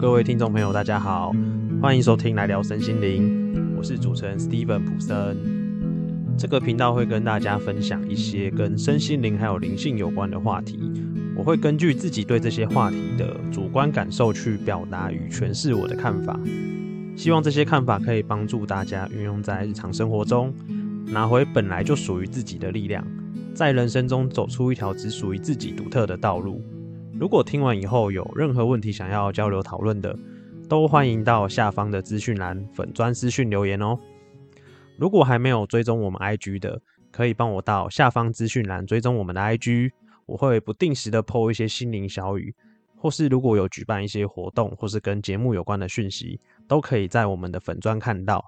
各位听众朋友，大家好，欢迎收听来聊身心灵，我是主持人 Steven 普森。这个频道会跟大家分享一些跟身心灵还有灵性有关的话题，我会根据自己对这些话题的主观感受去表达与诠释我的看法，希望这些看法可以帮助大家运用在日常生活中，拿回本来就属于自己的力量，在人生中走出一条只属于自己独特的道路。如果听完以后有任何问题想要交流讨论的，都欢迎到下方的资讯栏粉砖私讯留言哦。如果还没有追踪我们 IG 的，可以帮我到下方资讯栏追踪我们的 IG，我会不定时的 PO 一些心灵小语，或是如果有举办一些活动，或是跟节目有关的讯息，都可以在我们的粉砖看到。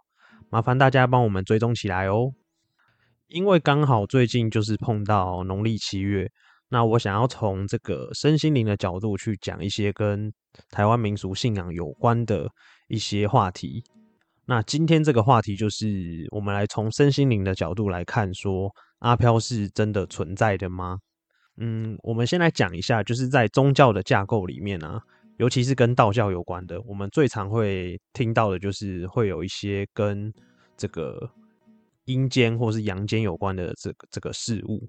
麻烦大家帮我们追踪起来哦。因为刚好最近就是碰到农历七月。那我想要从这个身心灵的角度去讲一些跟台湾民俗信仰有关的一些话题。那今天这个话题就是我们来从身心灵的角度来看，说阿飘是真的存在的吗？嗯，我们先来讲一下，就是在宗教的架构里面啊，尤其是跟道教有关的，我们最常会听到的就是会有一些跟这个阴间或是阳间有关的这个这个事物。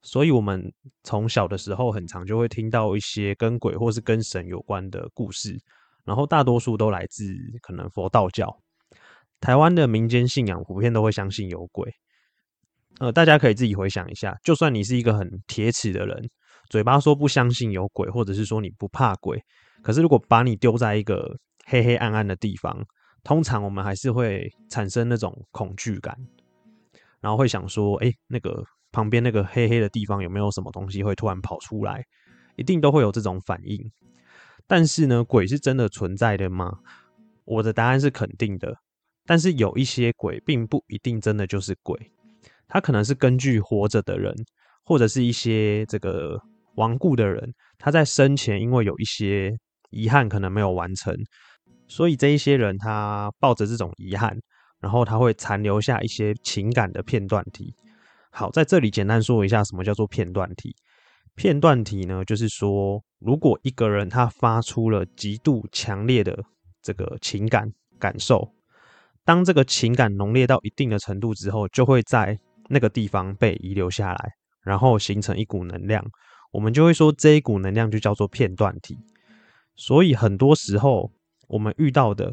所以，我们从小的时候很常就会听到一些跟鬼或是跟神有关的故事，然后大多数都来自可能佛道教。台湾的民间信仰普遍都会相信有鬼。呃，大家可以自己回想一下，就算你是一个很铁齿的人，嘴巴说不相信有鬼，或者是说你不怕鬼，可是如果把你丢在一个黑黑暗暗的地方，通常我们还是会产生那种恐惧感，然后会想说，哎，那个。旁边那个黑黑的地方有没有什么东西会突然跑出来？一定都会有这种反应。但是呢，鬼是真的存在的吗？我的答案是肯定的。但是有一些鬼并不一定真的就是鬼，他可能是根据活着的人，或者是一些这个亡故的人，他在生前因为有一些遗憾可能没有完成，所以这一些人他抱着这种遗憾，然后他会残留下一些情感的片段体。好，在这里简单说一下什么叫做片段体。片段体呢，就是说，如果一个人他发出了极度强烈的这个情感感受，当这个情感浓烈到一定的程度之后，就会在那个地方被遗留下来，然后形成一股能量。我们就会说这一股能量就叫做片段体。所以很多时候我们遇到的，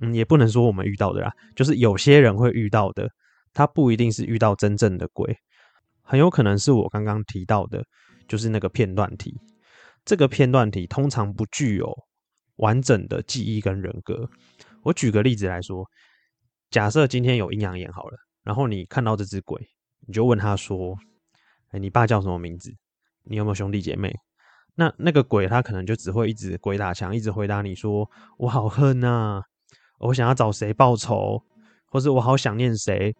嗯，也不能说我们遇到的啦，就是有些人会遇到的。他不一定是遇到真正的鬼，很有可能是我刚刚提到的，就是那个片段体。这个片段体通常不具有完整的记忆跟人格。我举个例子来说，假设今天有阴阳眼好了，然后你看到这只鬼，你就问他说：“哎，你爸叫什么名字？你有没有兄弟姐妹？”那那个鬼他可能就只会一直鬼打墙，一直回答你说：“我好恨呐，我想要找谁报仇，或者我好想念谁。”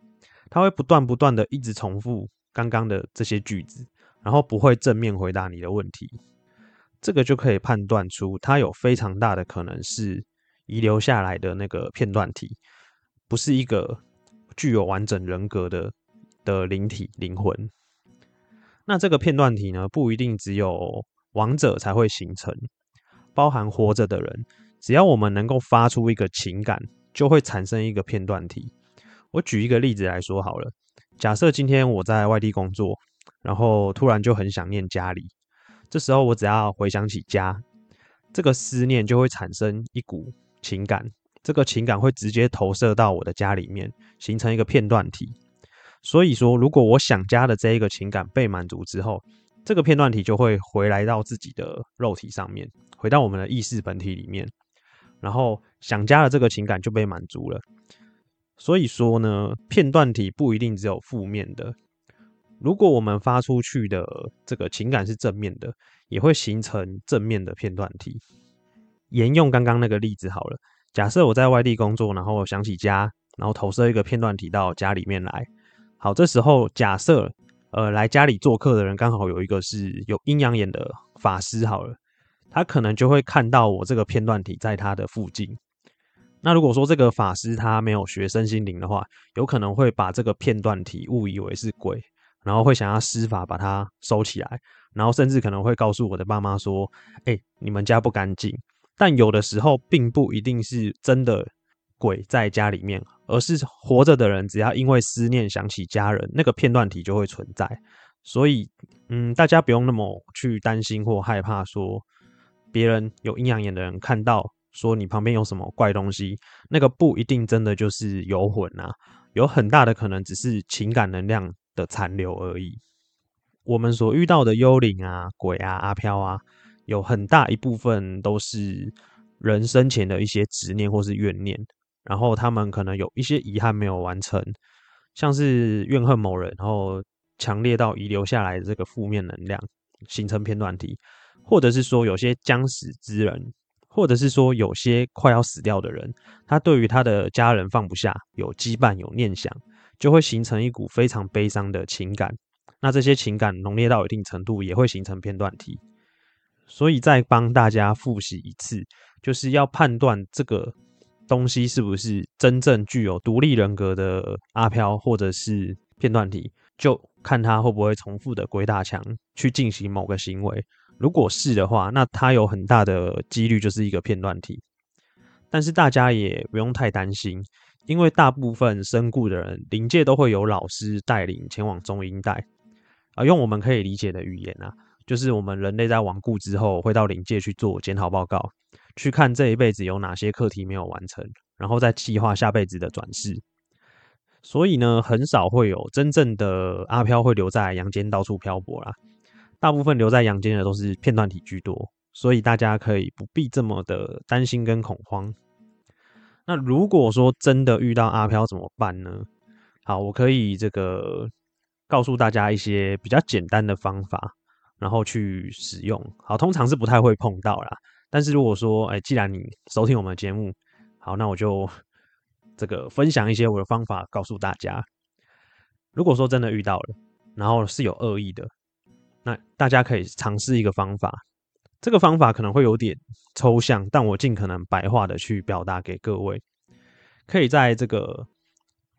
他会不断不断的一直重复刚刚的这些句子，然后不会正面回答你的问题，这个就可以判断出他有非常大的可能是遗留下来的那个片段体，不是一个具有完整人格的的灵体灵魂。那这个片段体呢，不一定只有亡者才会形成，包含活着的人，只要我们能够发出一个情感，就会产生一个片段体。我举一个例子来说好了，假设今天我在外地工作，然后突然就很想念家里，这时候我只要回想起家，这个思念就会产生一股情感，这个情感会直接投射到我的家里面，形成一个片段体。所以说，如果我想家的这一个情感被满足之后，这个片段体就会回来到自己的肉体上面，回到我们的意识本体里面，然后想家的这个情感就被满足了。所以说呢，片段体不一定只有负面的。如果我们发出去的这个情感是正面的，也会形成正面的片段体。沿用刚刚那个例子好了，假设我在外地工作，然后想起家，然后投射一个片段体到家里面来。好，这时候假设呃来家里做客的人刚好有一个是有阴阳眼的法师好了，他可能就会看到我这个片段体在他的附近。那如果说这个法师他没有学身心灵的话，有可能会把这个片段体误以为是鬼，然后会想要施法把它收起来，然后甚至可能会告诉我的爸妈说：“哎，你们家不干净，但有的时候并不一定是真的鬼在家里面，而是活着的人只要因为思念想起家人，那个片段体就会存在。所以，嗯，大家不用那么去担心或害怕，说别人有阴阳眼的人看到说你旁边有什么怪东西，那个不一定真的就是游魂啊，有很大的可能只是情感能量的残留而已。我们所遇到的幽灵啊、鬼啊、阿飘啊，有很大一部分都是人生前的一些执念或是怨念，然后他们可能有一些遗憾没有完成，像是怨恨某人，然后强烈到遗留下来的这个负面能量，形成片段体，或者是说有些将死之人，或者是说有些快要死掉的人，他对于他的家人放不下，有羁绊、有念想，就会形成一股非常悲伤的情感。那这些情感浓烈到一定程度，也会形成片段体。所以再帮大家复习一次，就是要判断这个东西是不是真正具有独立人格的阿飘，或者是片段体，就看他会不会重复的鬼打墙去进行某个行为。如果是的话，那他有很大的几率就是一个片段体。但是大家也不用太担心，因为大部分身故的人灵界都会有老师带领前往中阴带。啊，用我们可以理解的语言啊，就是我们人类在亡故之后，会到灵界去做检讨报告，去看这一辈子有哪些课题没有完成，然后再计划下辈子的转世。所以呢，很少会有真正的阿飘会留在阳间到处漂泊啦。大部分留在阳间的都是片段体居多，所以大家可以不必这么的担心跟恐慌。那如果说真的遇到阿飘怎么办呢？好，我可以这个。告诉大家一些比较简单的方法，然后去使用。好，通常是不太会碰到啦。但是如果说，哎，既然你收听我们的节目，好，那我就 这个分享一些我的方法告诉大家。如果说真的遇到了，然后是有恶意的，那大家可以尝试一个方法。这个方法可能会有点抽象，但我尽可能白话的去表达给各位。可以在这个。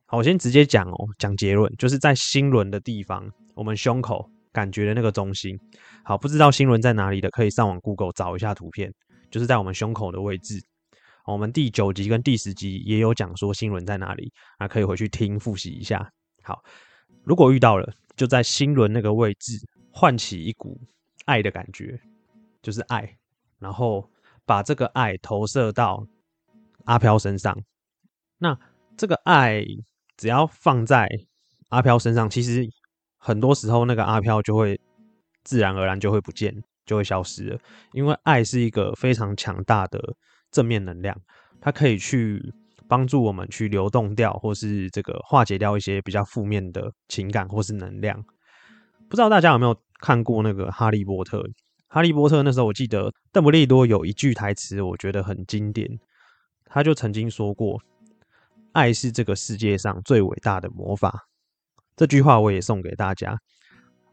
好我先直接讲哦，讲结论，就是在心轮的地方，我们胸口感觉的那个中心。好，不知道心轮在哪里的，可以上网 Google 找一下图片，就是在我们胸口的位置。我们第九集跟第十集也有讲说心轮在哪里，啊，可以回去听复习一下。好，如果遇到了，就在心轮那个位置，唤起一股爱的感觉，就是爱，然后把这个爱投射到阿飘身上。那这个爱。只要放在阿飘身上，其实很多时候那个阿飘就会自然而然就会不见，就会消失了。因为爱是一个非常强大的正面能量，它可以去帮助我们去流动掉，或是这个化解掉一些比较负面的情感或是能量。不知道大家有没有看过那个《哈利波特》？《哈利波特》那时候我记得邓布利多有一句台词，我觉得很经典，他就曾经说过。爱是这个世界上最伟大的魔法，这句话我也送给大家。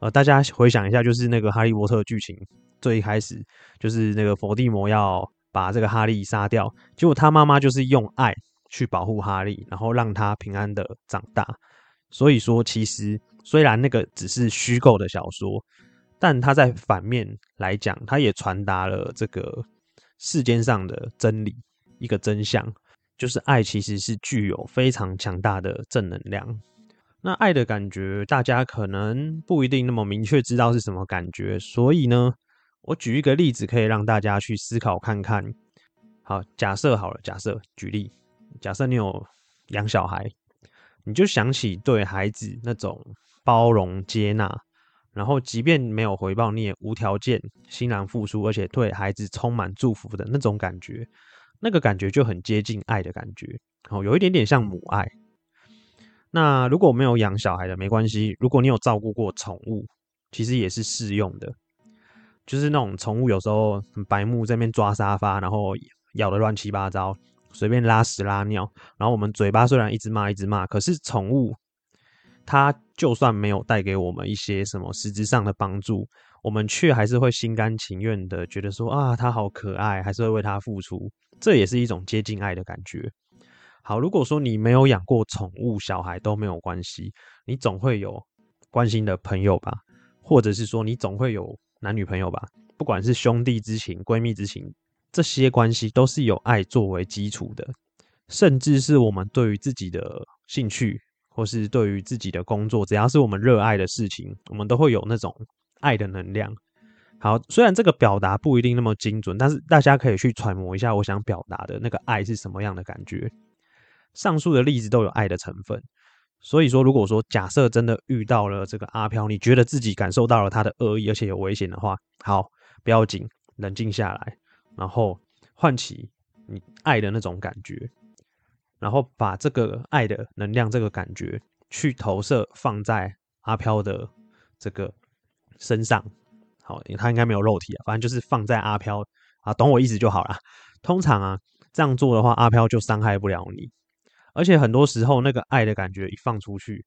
呃，大家回想一下，就是那个哈利波特剧情最一开始，就是那个伏地魔要把这个哈利杀掉，结果他妈妈就是用爱去保护哈利，然后让他平安的长大。所以说，其实虽然那个只是虚构的小说，但他在反面来讲，他也传达了这个世间上的真理，一个真相。就是爱其实是具有非常强大的正能量。那爱的感觉，大家可能不一定那么明确知道是什么感觉，所以呢，我举一个例子，可以让大家去思考看看。好，假设好了，假设举例，假设你有养小孩，你就想起对孩子那种包容接纳，然后即便没有回报，你也无条件欣然付出，而且对孩子充满祝福的那种感觉。那个感觉就很接近爱的感觉，好，有一点点像母爱。那如果没有养小孩的没关系，如果你有照顾过宠物，其实也是适用的。就是那种宠物有时候白目，在那边抓沙发，然后咬的乱七八糟，随便拉屎拉尿，然后我们嘴巴虽然一直骂一直骂，可是宠物它就算没有带给我们一些什么实质上的帮助，我们却还是会心甘情愿的觉得说啊，它好可爱，还是会为它付出。这也是一种接近爱的感觉。好，如果说你没有养过宠物，小孩都没有关系，你总会有关心的朋友吧，或者是说你总会有男女朋友吧，不管是兄弟之情、闺蜜之情，这些关系都是有爱作为基础的，甚至是我们对于自己的兴趣，或是对于自己的工作，只要是我们热爱的事情，我们都会有那种爱的能量。好，虽然这个表达不一定那么精准，但是大家可以去揣摩一下，我想表达的那个爱是什么样的感觉。上述的例子都有爱的成分，所以说，如果说假设真的遇到了这个阿飘，你觉得自己感受到了他的恶意，而且有危险的话，好，不要紧，冷静下来。然后唤起你爱的那种感觉，然后把这个爱的能量、这个感觉去投射放在阿飘的这个身上。好，他应该没有肉体啊，反正就是放在阿飘啊，懂我意思就好了。通常啊，这样做的话，阿飘就伤害不了你。而且很多时候，那个爱的感觉一放出去，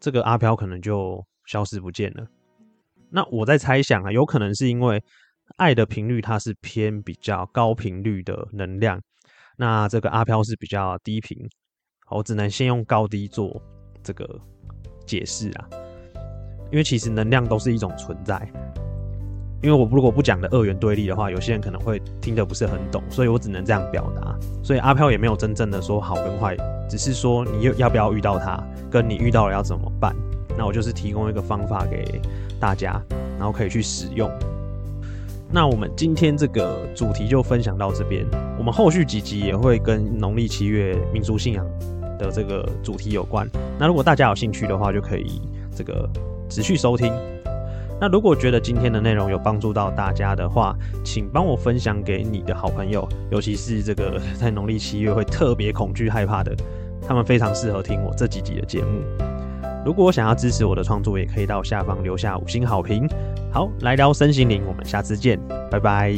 这个阿飘可能就消失不见了。那我在猜想啊，有可能是因为。爱的频率它是偏比较高频率的能量，那这个阿飘是比较低频，我只能先用高低做这个解释啊，因为其实能量都是一种存在，因为我如果不讲的二元对立的话，有些人可能会听得不是很懂，所以我只能这样表达，所以阿飘也没有真正的说好跟坏，只是说你要要不要遇到他，跟你遇到了要怎么办，那我就是提供一个方法给大家，然后可以去使用。那我们今天这个主题就分享到这边，我们后续几集也会跟农历七月民俗信仰的这个主题有关。那如果大家有兴趣的话，就可以这个持续收听。那如果觉得今天的内容有帮助到大家的话，请帮我分享给你的好朋友，尤其是这个在农历七月会特别恐惧害怕的，他们非常适合听我这几集的节目。如果想要支持我的创作，也可以到下方留下五星好评。好，来聊身心灵，我们下次见，拜拜。